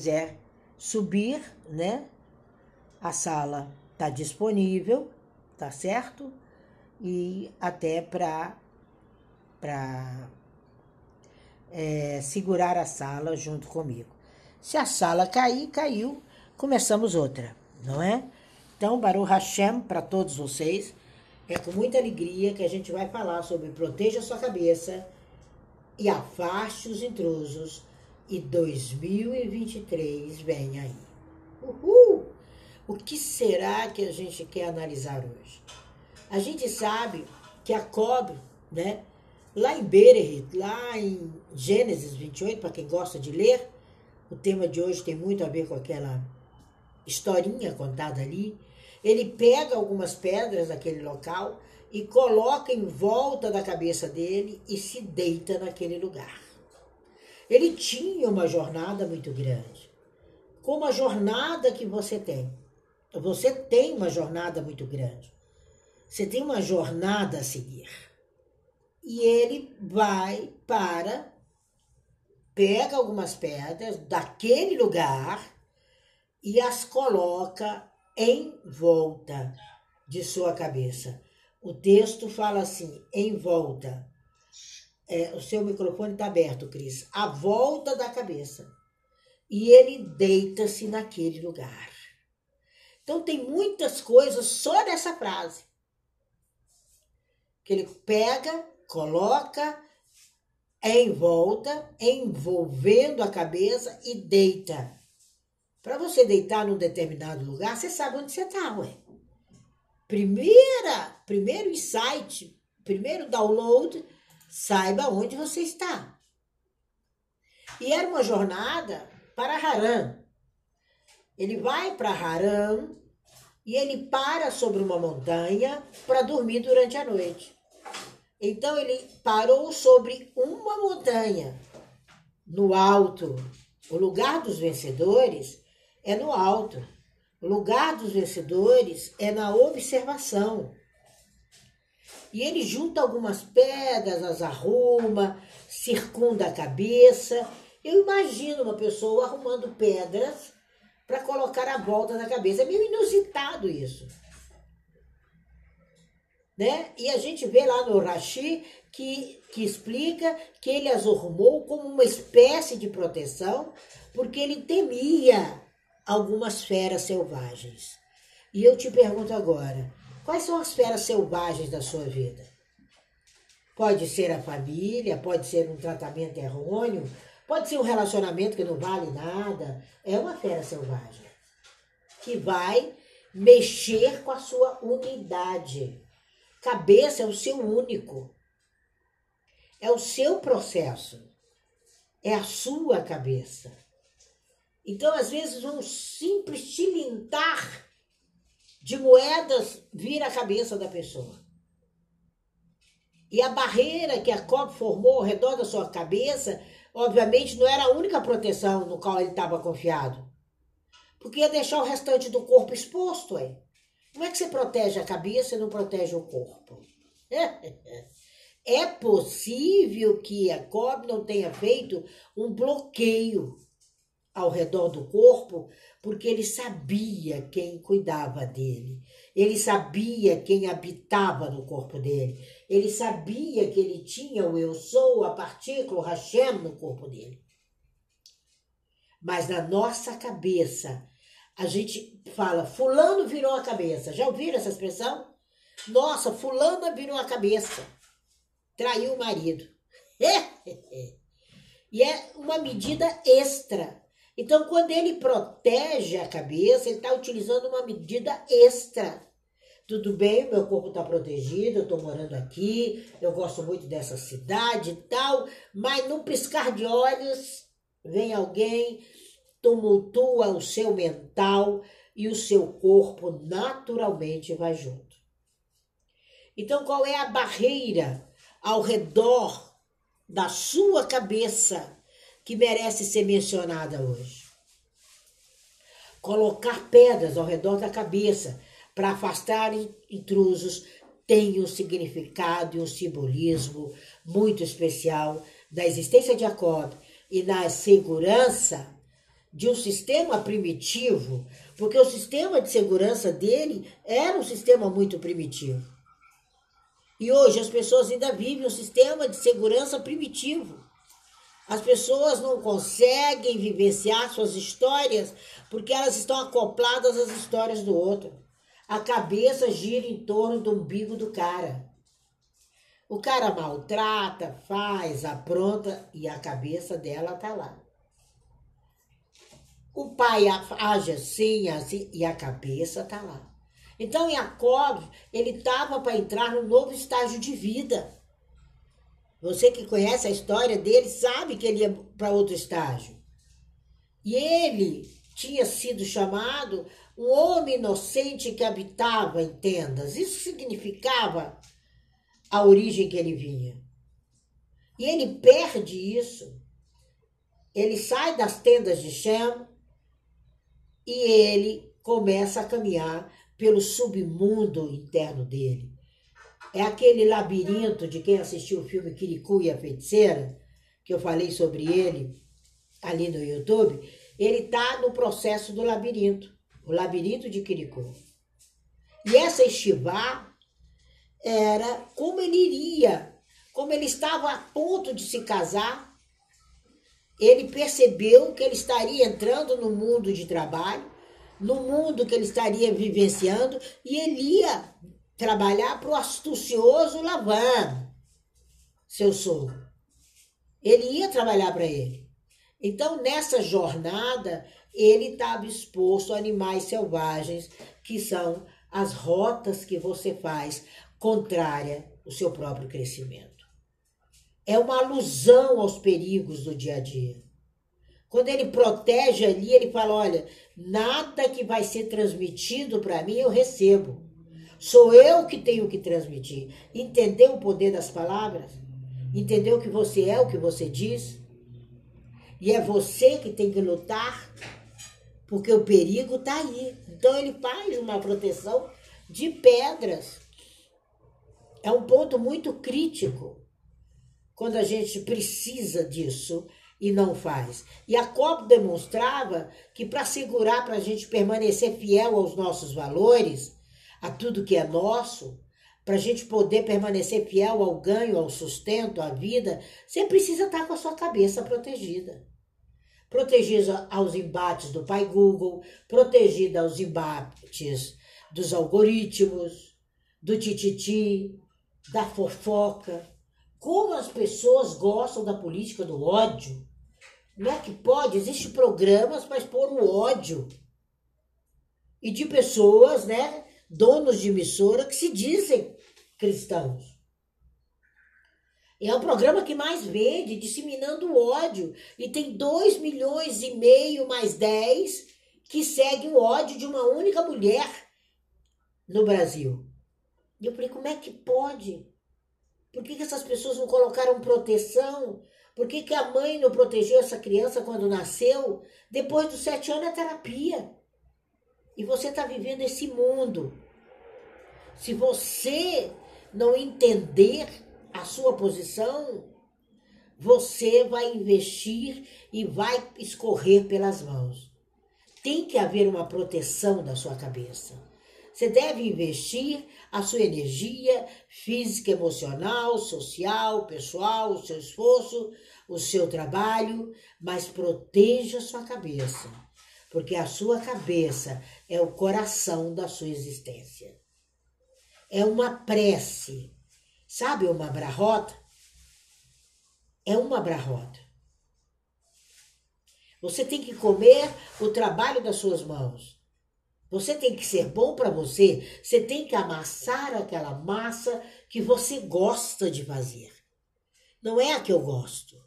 quiser subir, né? A sala está disponível, tá certo? E até para para é, segurar a sala junto comigo. Se a sala cair, caiu, começamos outra, não é? Então, Baruch Hashem para todos vocês. É com muita alegria que a gente vai falar sobre proteja sua cabeça e afaste os intrusos. E 2023 vem aí. Uhul! O que será que a gente quer analisar hoje? A gente sabe que a cobre, né? Lá em Bereshit, lá em Gênesis 28, para quem gosta de ler, o tema de hoje tem muito a ver com aquela historinha contada ali. Ele pega algumas pedras daquele local e coloca em volta da cabeça dele e se deita naquele lugar. Ele tinha uma jornada muito grande. Como a jornada que você tem. Você tem uma jornada muito grande. Você tem uma jornada a seguir. E ele vai para, pega algumas pedras daquele lugar e as coloca em volta de sua cabeça. O texto fala assim, em volta. É, o seu microfone está aberto, Cris. A volta da cabeça. E ele deita-se naquele lugar. Então tem muitas coisas só nessa frase. Que ele pega, coloca em volta, envolvendo a cabeça e deita. Para você deitar num determinado lugar, você sabe onde você está, ué. Primeira, primeiro insight, primeiro download, saiba onde você está. E era uma jornada para Haran. Ele vai para Haran e ele para sobre uma montanha para dormir durante a noite. Então ele parou sobre uma montanha, no alto. O lugar dos vencedores é no alto. O lugar dos vencedores é na observação. E ele junta algumas pedras, as arruma, circunda a cabeça. Eu imagino uma pessoa arrumando pedras para colocar a volta da cabeça. É meio inusitado isso. Né? E a gente vê lá no Rashi que, que explica que ele as arrumou como uma espécie de proteção, porque ele temia algumas feras selvagens. E eu te pergunto agora, quais são as feras selvagens da sua vida? Pode ser a família, pode ser um tratamento errôneo, pode ser um relacionamento que não vale nada. É uma fera selvagem que vai mexer com a sua unidade. Cabeça é o seu único. É o seu processo. É a sua cabeça. Então, às vezes, um simples tilintar de moedas vira a cabeça da pessoa. E a barreira que a COP formou ao redor da sua cabeça, obviamente, não era a única proteção no qual ele estava confiado. Porque ia deixar o restante do corpo exposto, é. Como é que você protege a cabeça e não protege o corpo? É possível que a COB não tenha feito um bloqueio ao redor do corpo, porque ele sabia quem cuidava dele, ele sabia quem habitava no corpo dele, ele sabia que ele tinha o eu sou, a partícula, o Hashem no corpo dele. Mas na nossa cabeça, a gente fala, fulano virou a cabeça. Já ouviram essa expressão? Nossa, fulana virou a cabeça. Traiu o marido. e é uma medida extra então, quando ele protege a cabeça, ele está utilizando uma medida extra. Tudo bem, meu corpo está protegido, eu estou morando aqui, eu gosto muito dessa cidade e tal, mas num piscar de olhos, vem alguém, tumultua o seu mental e o seu corpo naturalmente vai junto. Então, qual é a barreira ao redor da sua cabeça que merece ser mencionada hoje. Colocar pedras ao redor da cabeça para afastar intrusos tem um significado e um simbolismo muito especial da existência de Jacob e na segurança de um sistema primitivo, porque o sistema de segurança dele era um sistema muito primitivo. E hoje as pessoas ainda vivem um sistema de segurança primitivo. As pessoas não conseguem vivenciar suas histórias porque elas estão acopladas às histórias do outro. A cabeça gira em torno do umbigo do cara. O cara maltrata, faz, apronta e a cabeça dela tá lá. O pai age assim, assim, e a cabeça tá lá. Então, Jacob, ele estava para entrar num novo estágio de vida. Você que conhece a história dele sabe que ele ia para outro estágio. E ele tinha sido chamado um homem inocente que habitava em tendas. Isso significava a origem que ele vinha. E ele perde isso. Ele sai das tendas de Shem e ele começa a caminhar pelo submundo interno dele. É aquele labirinto de quem assistiu o filme Kirikou e a Feiticeira, que eu falei sobre ele ali no YouTube. Ele está no processo do labirinto, o labirinto de Kirikou. E essa estivá era como ele iria, como ele estava a ponto de se casar, ele percebeu que ele estaria entrando no mundo de trabalho, no mundo que ele estaria vivenciando, e ele ia trabalhar para o astucioso Lavan, seu sogro. Ele ia trabalhar para ele. Então, nessa jornada, ele estava exposto a animais selvagens, que são as rotas que você faz contrária ao seu próprio crescimento é uma alusão aos perigos do dia a dia. Quando ele protege ali, ele fala: olha, nada que vai ser transmitido para mim eu recebo. Sou eu que tenho que transmitir. Entendeu o poder das palavras? Entendeu que você é o que você diz? E é você que tem que lutar, porque o perigo está aí. Então ele faz uma proteção de pedras. É um ponto muito crítico quando a gente precisa disso e não faz. E a COP demonstrava que para segurar, para a gente permanecer fiel aos nossos valores, a tudo que é nosso, para a gente poder permanecer fiel ao ganho, ao sustento, à vida, você precisa estar com a sua cabeça protegida. Protegida aos embates do pai Google, protegida aos embates dos algoritmos, do tititi, da fofoca, como as pessoas gostam da política do ódio. Não é que pode, existem programas para expor o ódio. E de pessoas, né, donos de emissora que se dizem cristãos. É o programa que mais vende, disseminando o ódio. E tem 2 milhões e meio mais 10 que seguem o ódio de uma única mulher no Brasil. E eu falei, como é que pode? Por que, que essas pessoas não colocaram proteção? Por que, que a mãe não protegeu essa criança quando nasceu? Depois dos sete anos é terapia. E você está vivendo esse mundo. Se você não entender a sua posição, você vai investir e vai escorrer pelas mãos. Tem que haver uma proteção da sua cabeça. Você deve investir a sua energia física, emocional, social, pessoal, o seu esforço, o seu trabalho, mas proteja a sua cabeça, porque a sua cabeça é o coração da sua existência. É uma prece. Sabe uma brarrota? É uma brarrota. Você tem que comer o trabalho das suas mãos. Você tem que ser bom para você, você tem que amassar aquela massa que você gosta de fazer. Não é a que eu gosto,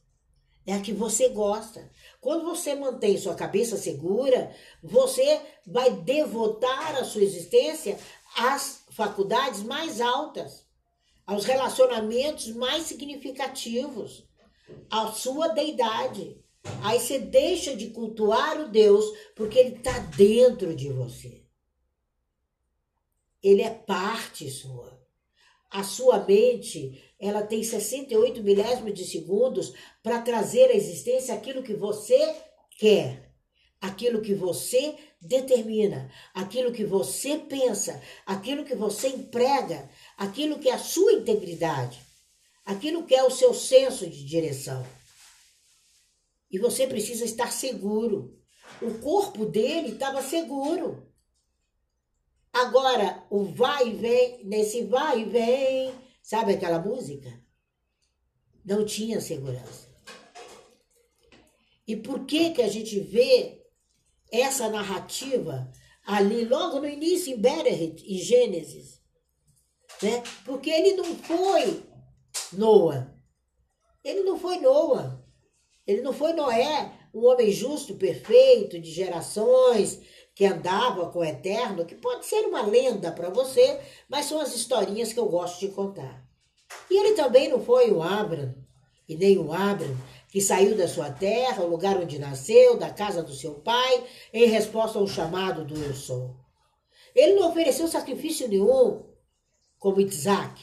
é a que você gosta. Quando você mantém sua cabeça segura, você vai devotar a sua existência às faculdades mais altas, aos relacionamentos mais significativos, à sua deidade. Aí você deixa de cultuar o Deus porque ele está dentro de você. Ele é parte sua. A sua mente, ela tem 68 milésimos de segundos para trazer à existência aquilo que você quer. aquilo que você determina, aquilo que você pensa, aquilo que você emprega, aquilo que é a sua integridade, aquilo que é o seu senso de direção. E você precisa estar seguro. O corpo dele estava seguro. Agora, o vai e vem, nesse vai e vem, sabe aquela música? Não tinha segurança. E por que que a gente vê essa narrativa ali logo no início em Bereshit, em Gênesis? Né? Porque ele não foi Noah. Ele não foi Noah. Ele não foi Noé, um homem justo, perfeito, de gerações, que andava com o eterno, que pode ser uma lenda para você, mas são as historinhas que eu gosto de contar. E ele também não foi o Abram, e nem o Abram, que saiu da sua terra, o lugar onde nasceu, da casa do seu pai, em resposta ao chamado do Eu Sou. Ele não ofereceu sacrifício nenhum, como Isaac.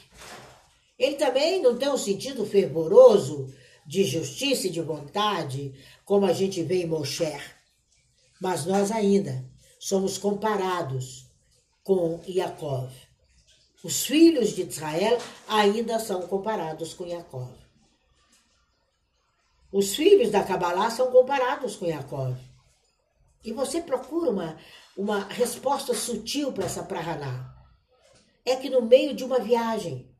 Ele também não tem um sentido fervoroso de justiça e de vontade, como a gente vê em Moshe. Mas nós ainda somos comparados com Yaakov. Os filhos de Israel ainda são comparados com Yaakov. Os filhos da Kabbalah são comparados com Yaakov. E você procura uma, uma resposta sutil para essa prahaná. É que no meio de uma viagem,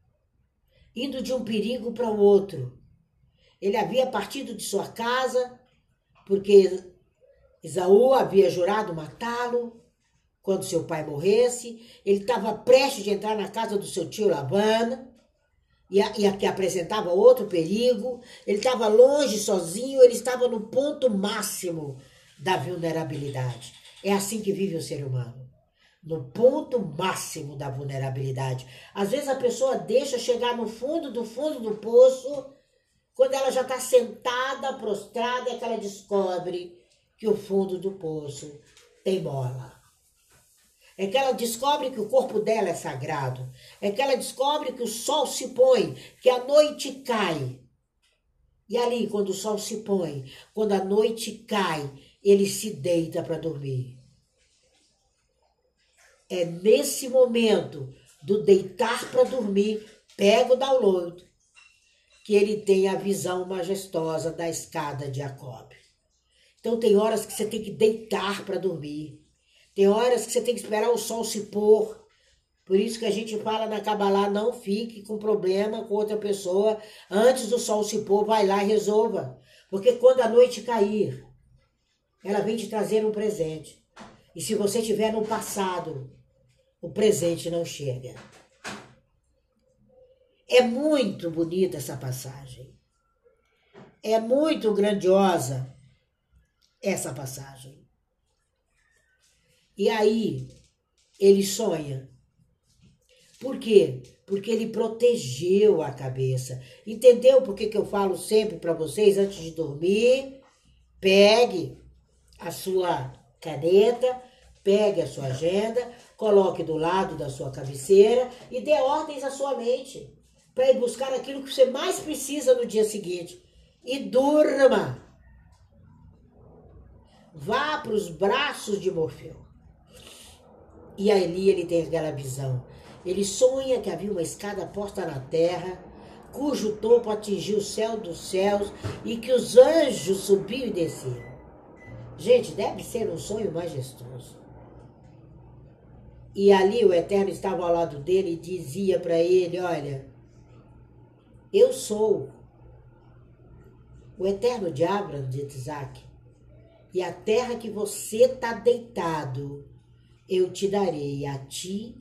indo de um perigo para o outro, ele havia partido de sua casa, porque Esaú havia jurado matá-lo quando seu pai morresse. Ele estava prestes de entrar na casa do seu tio Labana, e, a, e a, que apresentava outro perigo. Ele estava longe, sozinho, ele estava no ponto máximo da vulnerabilidade. É assim que vive o ser humano. No ponto máximo da vulnerabilidade. Às vezes a pessoa deixa chegar no fundo do fundo do poço quando ela já está sentada, prostrada, é que ela descobre que o fundo do poço tem bola. É que ela descobre que o corpo dela é sagrado. É que ela descobre que o sol se põe, que a noite cai. E ali, quando o sol se põe, quando a noite cai, ele se deita para dormir. É nesse momento do deitar para dormir, pega o download, que ele tem a visão majestosa da escada de Jacob. Então tem horas que você tem que deitar para dormir. Tem horas que você tem que esperar o sol se pôr. Por isso que a gente fala na Kabbalah, não fique com problema com outra pessoa. Antes do sol se pôr, vai lá e resolva. Porque quando a noite cair, ela vem te trazer um presente. E se você estiver no passado, o presente não chega. É muito bonita essa passagem. É muito grandiosa essa passagem. E aí ele sonha. Por quê? Porque ele protegeu a cabeça. Entendeu por que, que eu falo sempre para vocês antes de dormir? Pegue a sua caneta, pegue a sua agenda, coloque do lado da sua cabeceira e dê ordens à sua mente para ir buscar aquilo que você mais precisa no dia seguinte. E durma. Vá para os braços de Morfeu. E ali ele tem aquela visão. Ele sonha que havia uma escada posta na terra, cujo topo atingiu o céu dos céus e que os anjos subiam e desciam. Gente, deve ser um sonho majestoso. E ali o Eterno estava ao lado dele e dizia para ele: Olha, eu sou o eterno de Abraão, de Isaac. E a terra que você está deitado, eu te darei a ti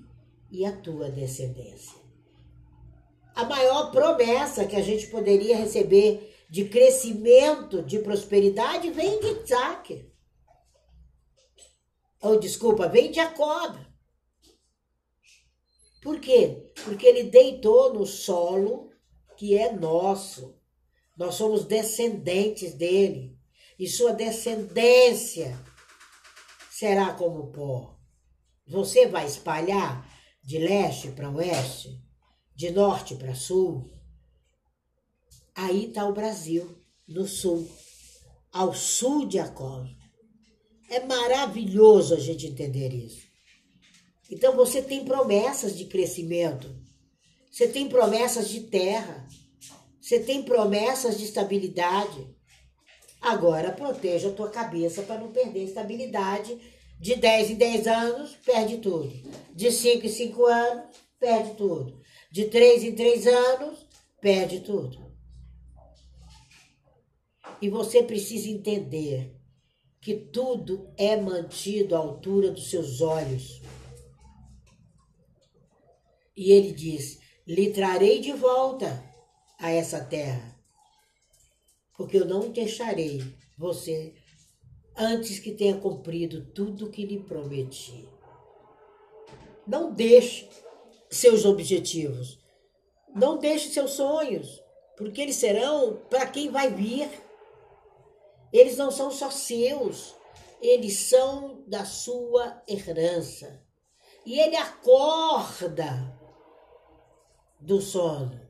e a tua descendência. A maior promessa que a gente poderia receber de crescimento, de prosperidade, vem de Isaac. Ou, desculpa, vem de Jacob. Por quê? Porque ele deitou no solo que é nosso. Nós somos descendentes dele. E sua descendência será como pó. Você vai espalhar de leste para oeste, de norte para sul. Aí está o Brasil, no sul, ao sul de Jacó. É maravilhoso a gente entender isso. Então você tem promessas de crescimento, você tem promessas de terra, você tem promessas de estabilidade. Agora proteja a tua cabeça para não perder estabilidade. De 10 em 10 anos, perde tudo. De 5 em 5 anos, perde tudo. De 3 em 3 anos, perde tudo. E você precisa entender que tudo é mantido à altura dos seus olhos. E ele diz: lhe trarei de volta a essa terra, porque eu não deixarei você antes que tenha cumprido tudo o que lhe prometi. Não deixe seus objetivos, não deixe seus sonhos, porque eles serão para quem vai vir. Eles não são só seus, eles são da sua herança. E ele acorda do sono.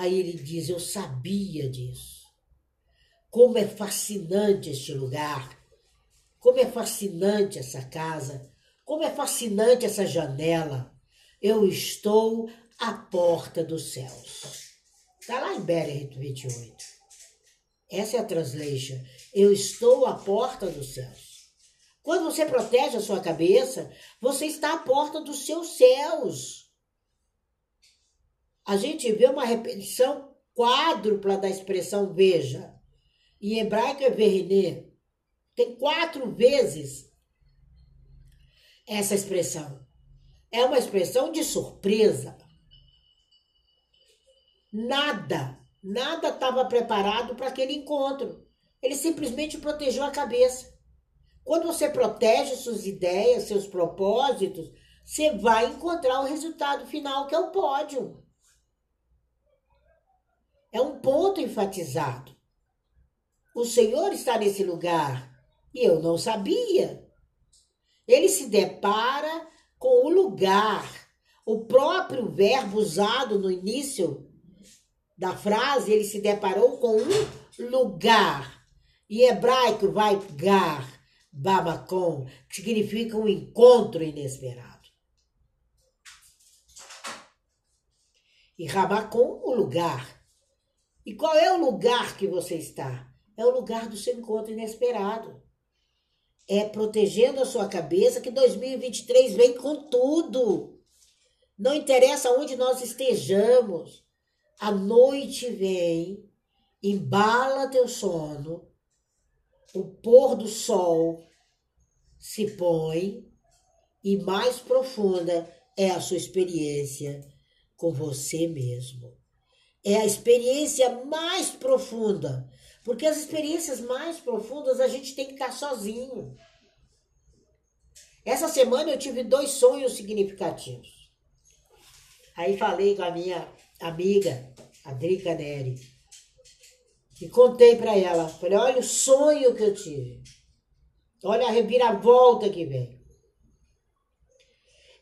Aí ele diz: Eu sabia disso. Como é fascinante este lugar. Como é fascinante essa casa. Como é fascinante essa janela. Eu estou à porta dos céus. Está lá em Berer 28. Essa é a translation. Eu estou à porta dos céus. Quando você protege a sua cabeça, você está à porta dos seus céus. A gente vê uma repetição quádrupla da expressão veja. Em hebraico é verine. Tem quatro vezes essa expressão. É uma expressão de surpresa. Nada, nada estava preparado para aquele encontro. Ele simplesmente protegeu a cabeça. Quando você protege suas ideias, seus propósitos, você vai encontrar o resultado final, que é o pódio. É um ponto enfatizado. O Senhor está nesse lugar e eu não sabia. Ele se depara com o lugar, o próprio verbo usado no início da frase, ele se deparou com um lugar. Em hebraico vai gar, Babacon, que significa um encontro inesperado. E Rabacon, o lugar. E qual é o lugar que você está? É o lugar do seu encontro inesperado. É protegendo a sua cabeça que 2023 vem com tudo. Não interessa onde nós estejamos. A noite vem, embala teu sono o pôr do sol se põe e mais profunda é a sua experiência com você mesmo. É a experiência mais profunda, porque as experiências mais profundas a gente tem que estar sozinho. Essa semana eu tive dois sonhos significativos. Aí falei com a minha amiga, a Drica Neri. E contei para ela. Falei, olha o sonho que eu tive. Olha a reviravolta que vem.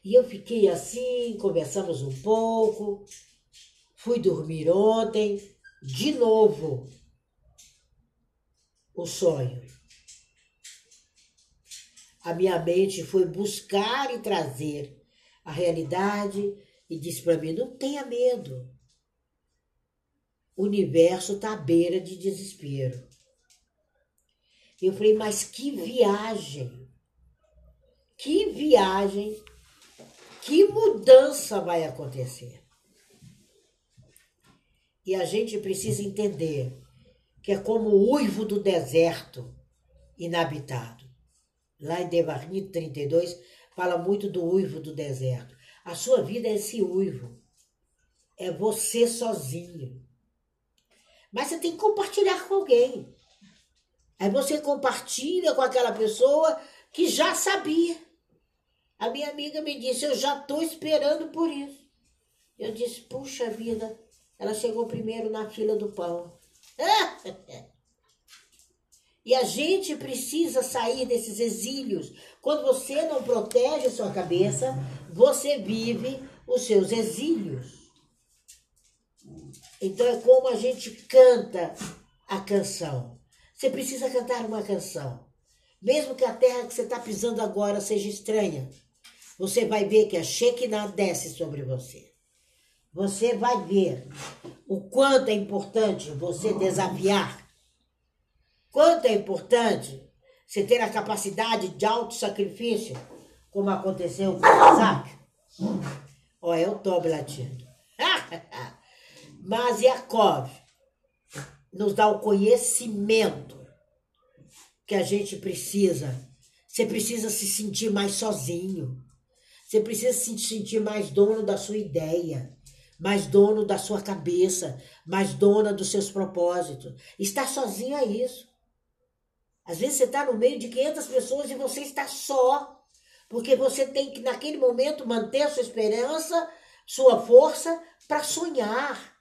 E eu fiquei assim, conversamos um pouco. Fui dormir ontem. De novo. O sonho. A minha mente foi buscar e trazer a realidade e disse para mim: não tenha medo o universo está à beira de desespero. Eu falei, mas que viagem! Que viagem! Que mudança vai acontecer? E a gente precisa entender que é como o uivo do deserto inabitado. Lá em Devarim 32, fala muito do uivo do deserto. A sua vida é esse uivo. É você sozinho. Mas você tem que compartilhar com alguém. Aí você compartilha com aquela pessoa que já sabia. A minha amiga me disse: Eu já estou esperando por isso. Eu disse: Puxa vida, ela chegou primeiro na fila do pão. e a gente precisa sair desses exílios. Quando você não protege sua cabeça, você vive os seus exílios. Então é como a gente canta a canção. Você precisa cantar uma canção. Mesmo que a terra que você está pisando agora seja estranha, você vai ver que a Shekinah desce sobre você. Você vai ver o quanto é importante você desafiar. Quanto é importante você ter a capacidade de auto-sacrifício, como aconteceu com Isaac. Olha, eu tô latindo. Mas Jacob nos dá o conhecimento que a gente precisa. Você precisa se sentir mais sozinho. Você precisa se sentir mais dono da sua ideia, mais dono da sua cabeça, mais dona dos seus propósitos. Estar sozinho é isso. Às vezes você está no meio de 500 pessoas e você está só, porque você tem que, naquele momento, manter a sua esperança, sua força para sonhar.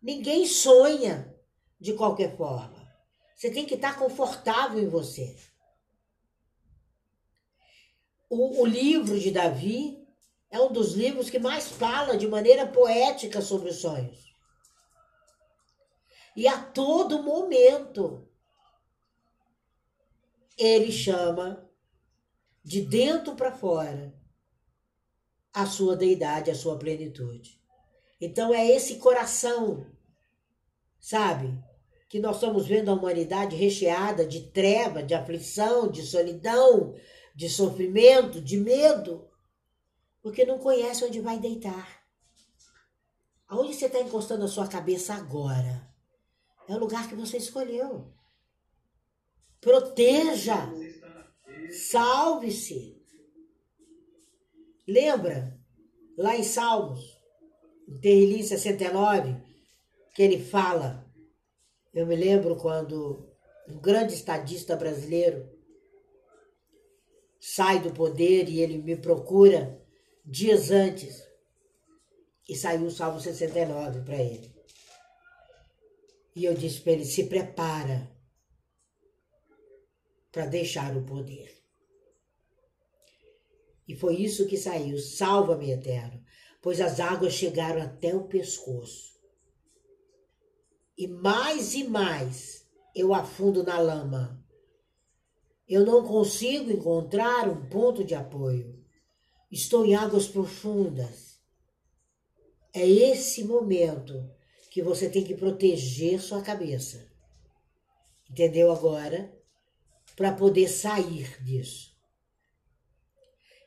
Ninguém sonha de qualquer forma. Você tem que estar confortável em você. O, o, livro de Davi é um dos livros que mais fala de maneira poética sobre os sonhos. E a todo momento ele chama de dentro para fora a sua deidade, a sua plenitude. Então é esse coração, sabe? Que nós estamos vendo a humanidade recheada de treva, de aflição, de solidão, de sofrimento, de medo, porque não conhece onde vai deitar. Aonde você está encostando a sua cabeça agora? É o lugar que você escolheu. Proteja. Salve-se. Lembra lá em Salmos, em Terrilim 69, que ele fala. Eu me lembro quando um grande estadista brasileiro sai do poder e ele me procura dias antes. E saiu o Salmo 69 para ele. E eu disse para ele: se prepara para deixar o poder. E foi isso que saiu: salva-me, eterno, pois as águas chegaram até o pescoço. E mais e mais eu afundo na lama. Eu não consigo encontrar um ponto de apoio. Estou em águas profundas. É esse momento que você tem que proteger sua cabeça. Entendeu agora? para poder sair disso.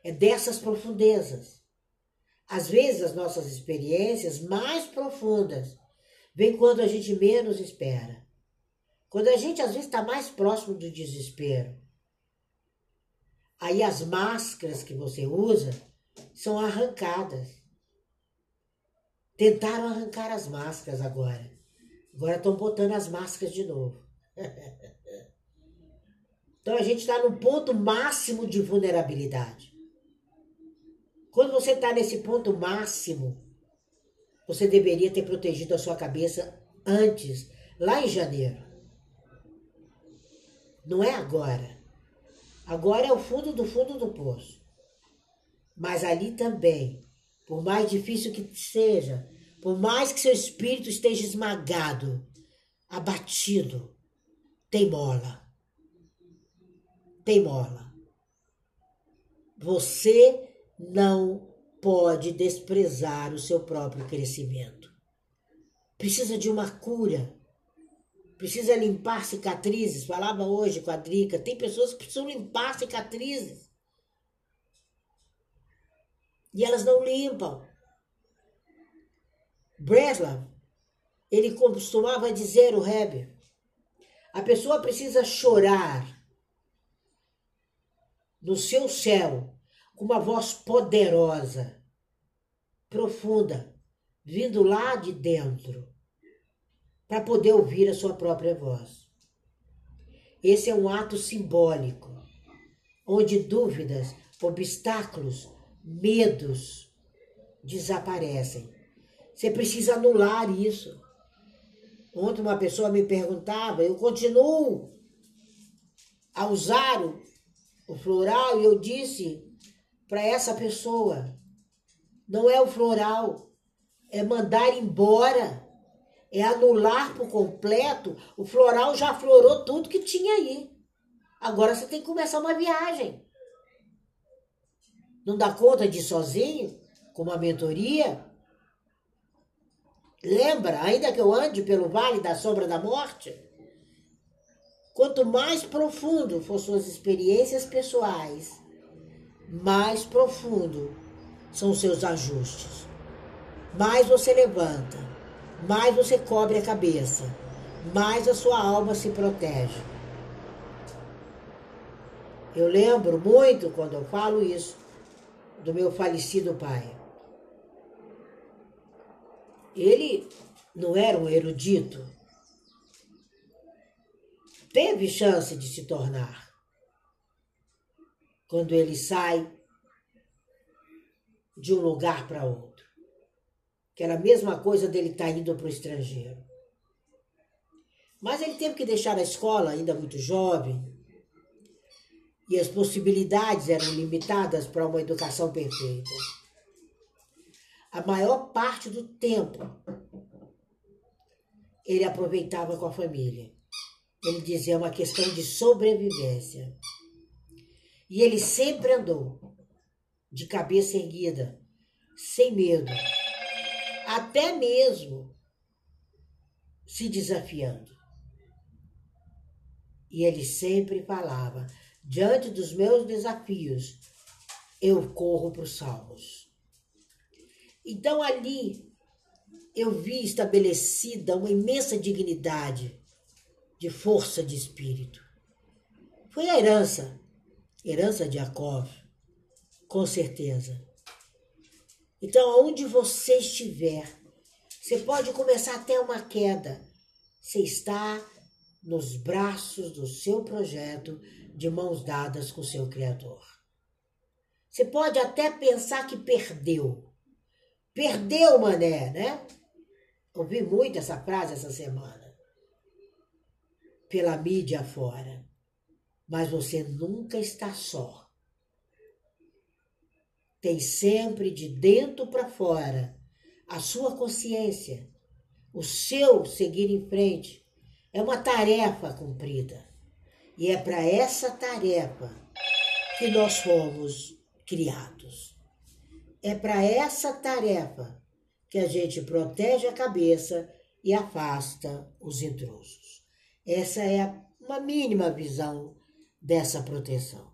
É dessas profundezas. Às vezes as nossas experiências mais profundas vêm quando a gente menos espera. Quando a gente às vezes está mais próximo do desespero. Aí as máscaras que você usa são arrancadas. Tentaram arrancar as máscaras agora. Agora estão botando as máscaras de novo. Então a gente está no ponto máximo de vulnerabilidade. Quando você está nesse ponto máximo, você deveria ter protegido a sua cabeça antes, lá em janeiro. Não é agora. Agora é o fundo do fundo do poço. Mas ali também, por mais difícil que seja, por mais que seu espírito esteja esmagado, abatido, tem mola teimola. Você não pode desprezar o seu próprio crescimento. Precisa de uma cura. Precisa limpar cicatrizes. Falava hoje com a Drica. Tem pessoas que precisam limpar cicatrizes. E elas não limpam. Breslav, ele costumava dizer, o Heber, a pessoa precisa chorar no seu céu, com uma voz poderosa, profunda, vindo lá de dentro, para poder ouvir a sua própria voz. Esse é um ato simbólico, onde dúvidas, obstáculos, medos desaparecem. Você precisa anular isso. Ontem uma pessoa me perguntava, eu continuo a usar o floral e eu disse para essa pessoa: não é o floral, é mandar embora é anular por completo. O floral já florou tudo que tinha aí. Agora você tem que começar uma viagem. Não dá conta de sozinho, com uma mentoria? Lembra, ainda que eu ande pelo vale da sombra da morte? Quanto mais profundo for suas experiências pessoais, mais profundo são seus ajustes. Mais você levanta, mais você cobre a cabeça, mais a sua alma se protege. Eu lembro muito quando eu falo isso do meu falecido pai. Ele não era um erudito. Teve chance de se tornar. Quando ele sai de um lugar para outro. Que era a mesma coisa dele estar tá indo para o estrangeiro. Mas ele teve que deixar a escola ainda muito jovem. E as possibilidades eram limitadas para uma educação perfeita. A maior parte do tempo ele aproveitava com a família. Ele dizia é uma questão de sobrevivência. E ele sempre andou de cabeça erguida, sem medo, até mesmo se desafiando. E ele sempre falava: diante dos meus desafios, eu corro para os salvos. Então ali eu vi estabelecida uma imensa dignidade de força de espírito. Foi a herança, herança de Jacob com certeza. Então, onde você estiver, você pode começar até uma queda. Você está nos braços do seu projeto, de mãos dadas com o seu Criador. Você pode até pensar que perdeu. Perdeu, mané, né? Ouvi muito essa frase essa semana. Pela mídia fora. Mas você nunca está só tem sempre de dentro para fora a sua consciência, o seu seguir em frente. É uma tarefa cumprida. E é para essa tarefa que nós fomos criados. É para essa tarefa que a gente protege a cabeça e afasta os intrusos. Essa é uma mínima visão dessa proteção.